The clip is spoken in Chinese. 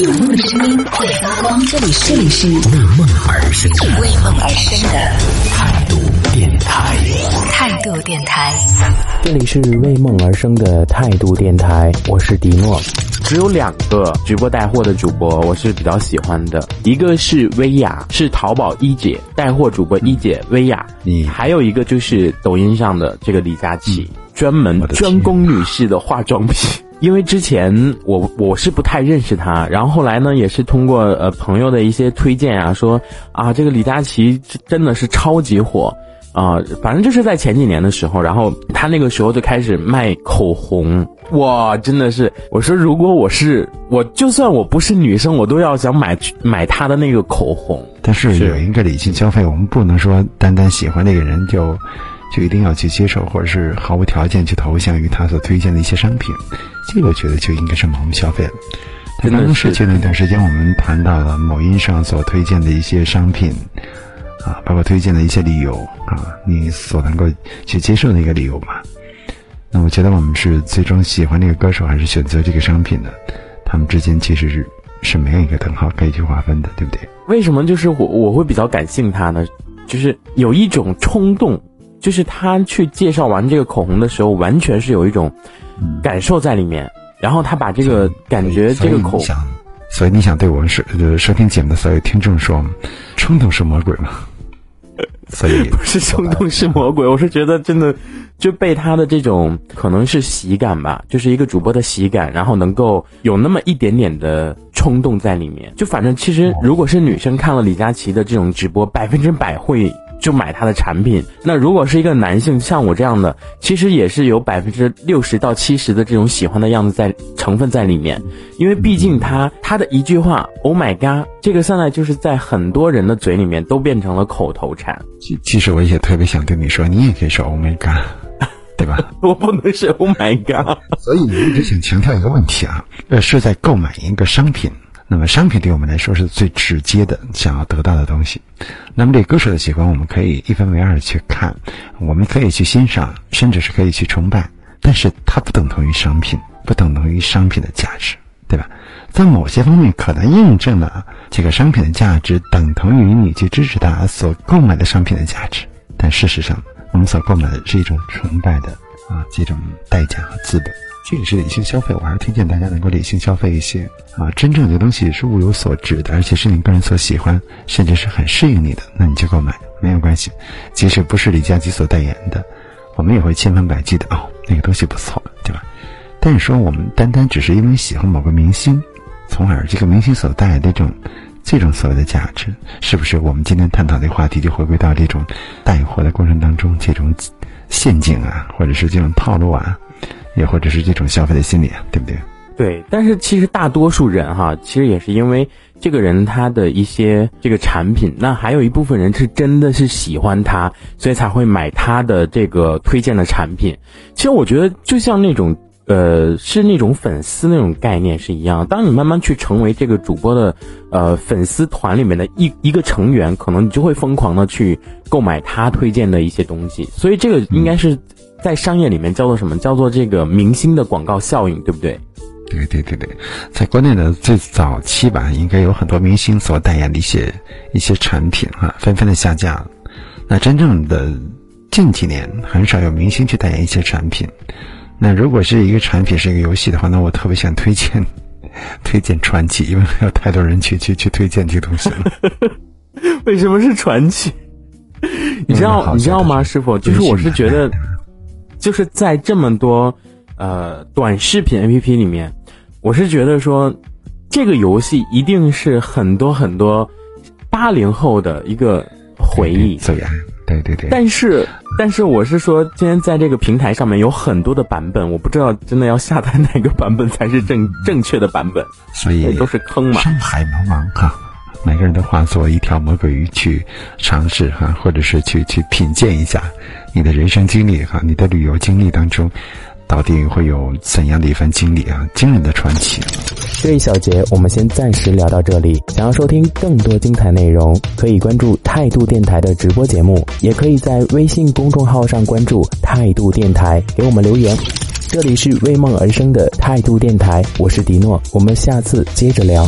有梦的声音会发光，这里是这里是为梦而生的为梦而生的态度电台。态度电台。这里是为梦而生的态度电台，我是迪诺。只有两个直播带货的主播，我是比较喜欢的，一个是薇娅，是淘宝一姐带货主播一姐薇娅，你还有一个就是抖音上的这个李佳琦，专门专攻女士的化妆品。因为之前我我是不太认识他，然后后来呢也是通过呃朋友的一些推荐啊，说啊这个李佳琦真的是超级火，啊、反正就是在前几年的时候，然后他那个时候就开始卖口红，哇，真的是，我说如果我是我，就算我不是女生，我都要想买买他的那个口红。但是有一个理性消费，我们不能说单单喜欢那个人就就一定要去接受，或者是毫无条件去投向于他所推荐的一些商品，这个我觉得就应该是盲目消费了。在真的刚刚是逝去的那段时间，我们谈到了某音上所推荐的一些商品，啊，包括推荐的一些理由啊，你所能够去接受的一个理由嘛。那我觉得我们是最终喜欢这个歌手，还是选择这个商品的，他们之间其实是是没有一个等号可以去划分的，对不对？为什么就是我我会比较感性他呢？就是有一种冲动，就是他去介绍完这个口红的时候，完全是有一种感受在里面，然后他把这个感觉这个口所以你想对我们收呃收听节目的所有听众说，冲动是魔鬼吗？所以不是冲动是魔鬼，我是觉得真的就被他的这种可能是喜感吧，就是一个主播的喜感，然后能够有那么一点点的冲动在里面。就反正其实如果是女生看了李佳琦的这种直播，百分之百会就买他的产品。那如果是一个男性像我这样的，其实也是有百分之六十到七十的这种喜欢的样子在成分在里面，因为毕竟他他的一句话 “Oh my god”，这个现在就是在很多人的嘴里面都变成了口头禅。其其实我也特别想对你说，你也可以说 “Oh my God”，对吧？我不能是 Oh my God，所以我一直想强调一个问题啊，呃，是在购买一个商品。那么商品对我们来说是最直接的想要得到的东西。那么对歌手的喜欢，我们可以一分为二去看，我们可以去欣赏，甚至是可以去崇拜，但是它不等同于商品，不等同于商品的价值，对吧？在某些方面可能印证了这个商品的价值等同于你去支持他所购买的商品的价值，但事实上，我们所购买的是一种崇拜的啊这种代价和资本。这个是理性消费，我还是推荐大家能够理性消费一些啊。真正的东西是物有所值的，而且是你个人所喜欢，甚至是很适应你的，那你就购买没有关系。即使不是李佳琦所代言的，我们也会千方百计的哦，那个东西不错，对吧？但是说我们单单只是因为喜欢某个明星，从而这个明星所带来的这种这种所谓的价值，是不是我们今天探讨的话题就回归到这种带货的过程当中，这种陷阱啊，或者是这种套路啊？也或者是这种消费的心理啊，对不对？对，但是其实大多数人哈，其实也是因为这个人他的一些这个产品，那还有一部分人是真的是喜欢他，所以才会买他的这个推荐的产品。其实我觉得就像那种呃，是那种粉丝那种概念是一样。当你慢慢去成为这个主播的呃粉丝团里面的一一个成员，可能你就会疯狂的去购买他推荐的一些东西。所以这个应该是在商业里面叫做什么？叫做这个明星的广告效应，对不对？对对对对，在国内的最早期吧，应该有很多明星所代言的一些一些产品啊、纷纷的下架。那真正的近几年，很少有明星去代言一些产品。那如果是一个产品是一个游戏的话，那我特别想推荐 推荐传奇，因为还有太多人去去去推荐这个东西了。为什么是传奇？你知道你知道吗，师傅？就是我是觉得，就是在这么多呃短视频 A P P 里面，我是觉得说，这个游戏一定是很多很多八零后的一个回忆。对对对。但是，但是我是说，今天在这个平台上面有很多的版本，我不知道真的要下载哪个版本才是正 正确的版本，所以都是坑嘛。深海茫茫哈，每个人都化作一条魔鬼鱼去尝试哈，或者是去去品鉴一下你的人生经历哈，你的旅游经历当中，到底会有怎样的一番经历啊？惊人的传奇。这一小节我们先暂时聊到这里。想要收听更多精彩内容，可以关注态度电台的直播节目，也可以在微信公众号上关注态度电台，给我们留言。这里是为梦而生的态度电台，我是迪诺，我们下次接着聊。